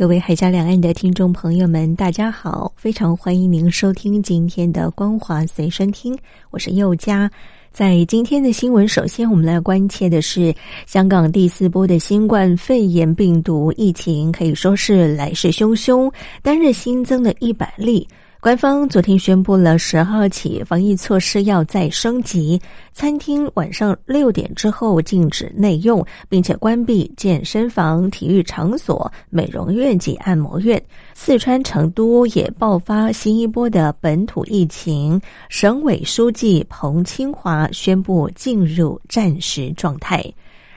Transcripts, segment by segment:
各位海峡两岸的听众朋友们，大家好！非常欢迎您收听今天的《光华随身听》，我是佑佳。在今天的新闻，首先我们来关切的是香港第四波的新冠肺炎病毒疫情，可以说是来势汹汹，单日新增了一百例。官方昨天宣布了，十号起防疫措施要再升级，餐厅晚上六点之后禁止内用，并且关闭健身房、体育场所、美容院及按摩院。四川成都也爆发新一波的本土疫情，省委书记彭清华宣布进入战时状态。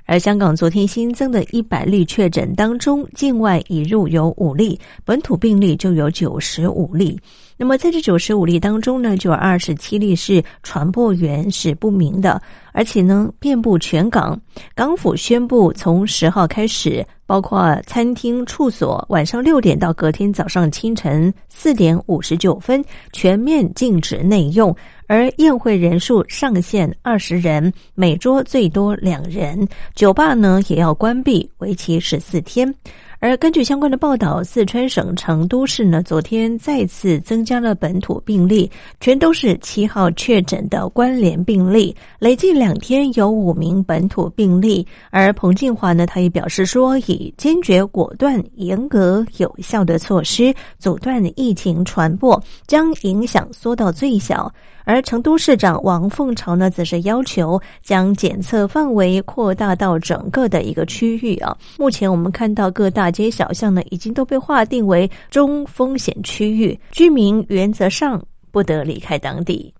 而香港昨天新增的一百例确诊当中，境外已入有五例，本土病例就有九十五例。那么在这九十五例当中呢，就有二十七例是传播源是不明的，而且呢遍布全港。港府宣布从十号开始，包括餐厅、处所，晚上六点到隔天早上清晨四点五十九分全面禁止内用，而宴会人数上限二十人，每桌最多两人。酒吧呢也要关闭，为期十四天。而根据相关的报道，四川省成都市呢，昨天再次增加了本土病例，全都是七号确诊的关联病例，累计两天有五名本土病例。而彭静华呢，他也表示说，以坚决、果断、严格、有效的措施阻断疫情传播，将影响缩到最小。而成都市长王凤朝呢，则是要求将检测范围扩大到整个的一个区域啊。目前我们看到各大街小巷呢，已经都被划定为中风险区域，居民原则上不得离开当地。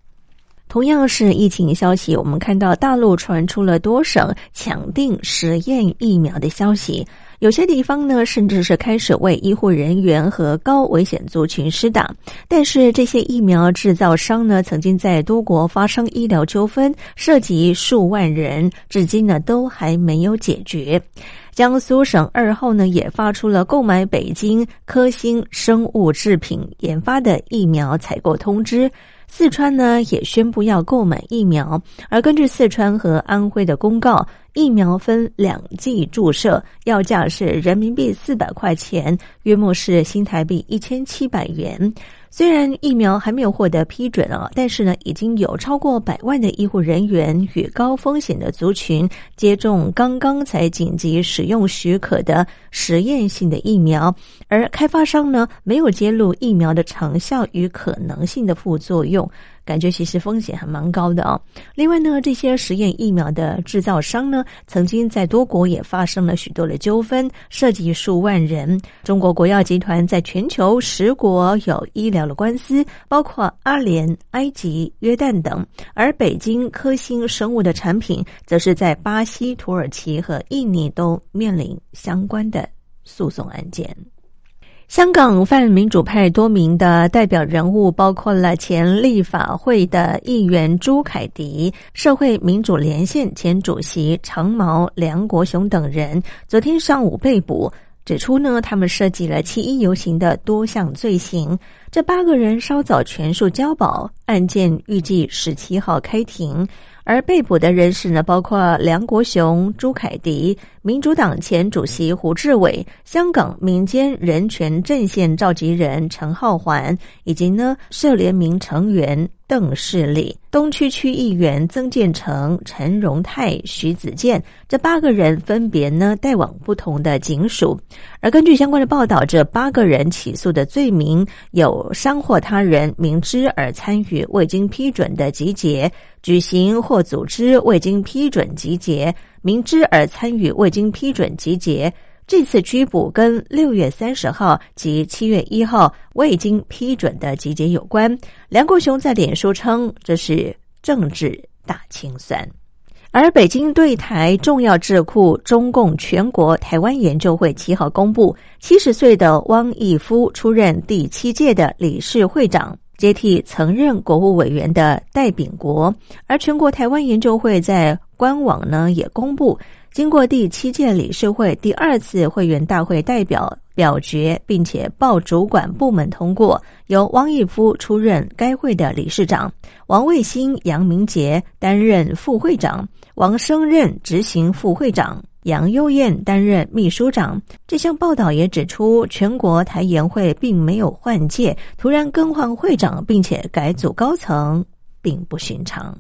同样是疫情消息，我们看到大陆传出了多省抢定实验疫苗的消息。有些地方呢，甚至是开始为医护人员和高危险族群施打。但是这些疫苗制造商呢，曾经在多国发生医疗纠纷，涉及数万人，至今呢都还没有解决。江苏省二号呢也发出了购买北京科兴生物制品研发的疫苗采购通知。四川呢也宣布要购买疫苗，而根据四川和安徽的公告。疫苗分两剂注射，药价是人民币四百块钱，约莫是新台币一千七百元。虽然疫苗还没有获得批准啊，但是呢，已经有超过百万的医护人员与高风险的族群接种刚刚才紧急使用许可的实验性的疫苗，而开发商呢，没有揭露疫苗的成效与可能性的副作用。感觉其实风险还蛮高的哦。另外呢，这些实验疫苗的制造商呢，曾经在多国也发生了许多的纠纷，涉及数万人。中国国药集团在全球十国有医疗的官司，包括阿联、埃及、约旦等。而北京科兴生物的产品，则是在巴西、土耳其和印尼都面临相关的诉讼案件。香港泛民主派多名的代表人物，包括了前立法会的议员朱凯迪、社会民主连线前主席长毛、梁国雄等人，昨天上午被捕，指出呢，他们涉及了七一游行的多项罪行。这八个人稍早全数交保，案件预计十七号开庭。而被捕的人士呢，包括梁国雄、朱凯迪、民主党前主席胡志伟、香港民间人权阵线召集人陈浩环，以及呢社联名成员邓世礼、东区区议员曾建成、陈荣泰、徐子健这八个人分别呢带往不同的警署。而根据相关的报道，这八个人起诉的罪名有伤或他人明知而参与未经批准的集结。举行或组织未经批准集结，明知而参与未经批准集结。这次拘捕跟六月三十号及七月一号未经批准的集结有关。梁国雄在脸书称这是政治大清算。而北京对台重要智库中共全国台湾研究会七号公布，七十岁的汪义夫出任第七届的理事会长。接替曾任国务委员的戴秉国。而全国台湾研究会在官网呢也公布，经过第七届理事会第二次会员大会代表表决，并且报主管部门通过，由汪义夫出任该会的理事长，王卫星、杨明杰担任副会长，王升任执行副会长。杨优燕担任秘书长。这项报道也指出，全国台研会并没有换届，突然更换会长，并且改组高层，并不寻常。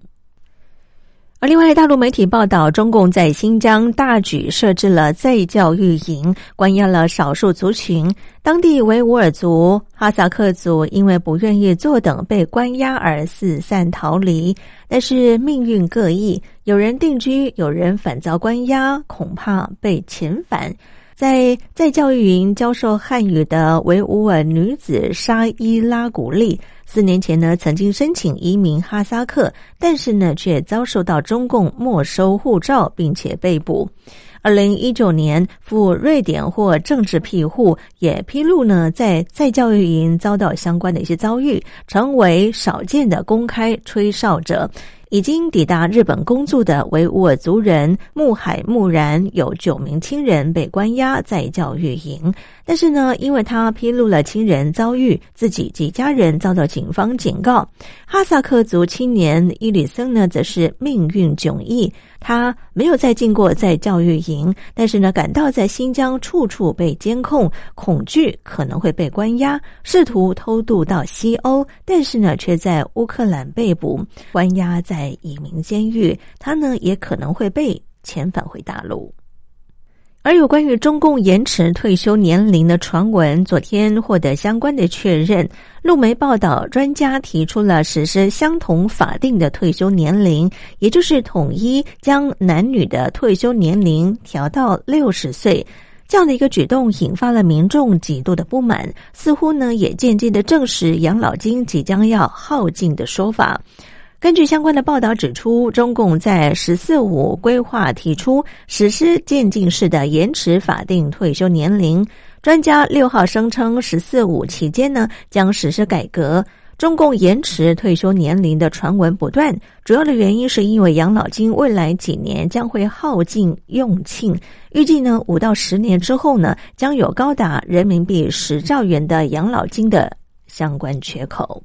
而另外，大陆媒体报道，中共在新疆大举设置了在教育营，关押了少数族群。当地维吾尔族、哈萨克族因为不愿意坐等被关押而四散逃离。但是命运各异，有人定居，有人反遭关押，恐怕被遣返。在在教育云教授汉语的维吾尔女子沙伊拉古丽。四年前呢，曾经申请移民哈萨克，但是呢，却遭受到中共没收护照，并且被捕。二零一九年赴瑞典或政治庇护，也披露呢，在在教育营遭到相关的一些遭遇，成为少见的公开吹哨者。已经抵达日本工作的维吾尔族人木海木然有九名亲人被关押在教育营，但是呢，因为他披露了亲人遭遇，自己及家人遭到警方警告。哈萨克族青年伊里森呢，则是命运迥异。他没有再进过在教育营，但是呢，感到在新疆处处被监控，恐惧可能会被关押，试图偷渡到西欧，但是呢，却在乌克兰被捕，关押在移民监狱。他呢，也可能会被遣返回大陆。而有关于中共延迟退休年龄的传闻，昨天获得相关的确认。路媒报道，专家提出了实施相同法定的退休年龄，也就是统一将男女的退休年龄调到六十岁。这样的一个举动引发了民众极度的不满，似乎呢也渐渐的证实养老金即将要耗尽的说法。根据相关的报道指出，中共在“十四五”规划提出实施渐进式的延迟法定退休年龄。专家六号声称，“十四五”期间呢将实施改革。中共延迟退休年龄的传闻不断，主要的原因是因为养老金未来几年将会耗尽用罄，预计呢五到十年之后呢将有高达人民币十兆元的养老金的相关缺口。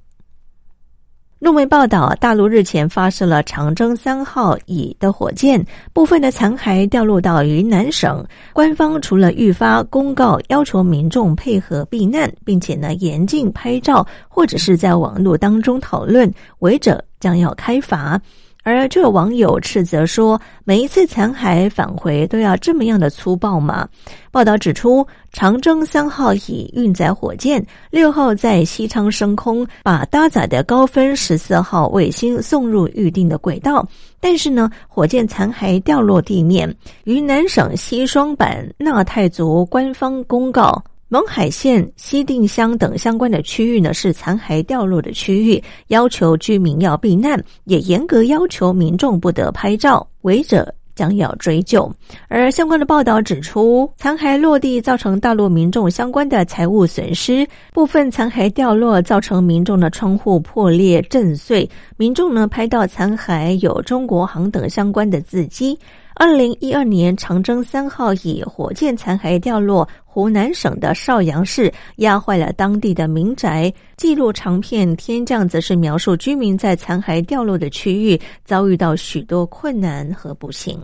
路媒报道，大陆日前发射了长征三号乙的火箭，部分的残骸掉落到云南省。官方除了预发公告，要求民众配合避难，并且呢严禁拍照，或者是在网络当中讨论，违者将要开罚。而就有网友斥责说：“每一次残骸返回都要这么样的粗暴吗？”报道指出，长征三号乙运载火箭六号在西昌升空，把搭载的高分十四号卫星送入预定的轨道。但是呢，火箭残骸掉落地面。云南省西双版纳泰族官方公告。勐海县西定乡等相关的区域呢，是残骸掉落的区域，要求居民要避难，也严格要求民众不得拍照，违者将要追究。而相关的报道指出，残骸落地造成大陆民众相关的财物损失，部分残骸掉落造成民众的窗户破裂震碎，民众呢拍到残骸有中国行等相关的字迹。二零一二年，长征三号以火箭残骸掉落湖南省的邵阳市，压坏了当地的民宅。记录长片天降则是描述居民在残骸掉落的区域遭遇到许多困难和不幸。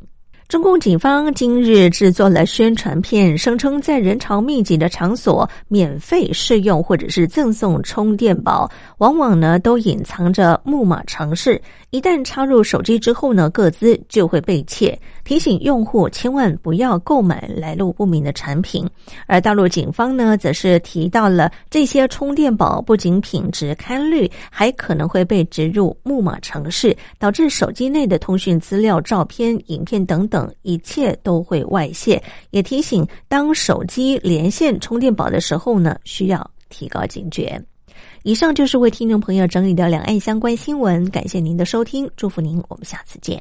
中共警方今日制作了宣传片，声称在人潮密集的场所免费试用或者是赠送充电宝，往往呢都隐藏着木马程式，一旦插入手机之后呢，各自就会被窃。提醒用户千万不要购买来路不明的产品。而大陆警方呢，则是提到了这些充电宝不仅品质堪虑，还可能会被植入木马程式，导致手机内的通讯资料、照片、影片等等一切都会外泄。也提醒，当手机连线充电宝的时候呢，需要提高警觉。以上就是为听众朋友整理的两岸相关新闻，感谢您的收听，祝福您，我们下次见。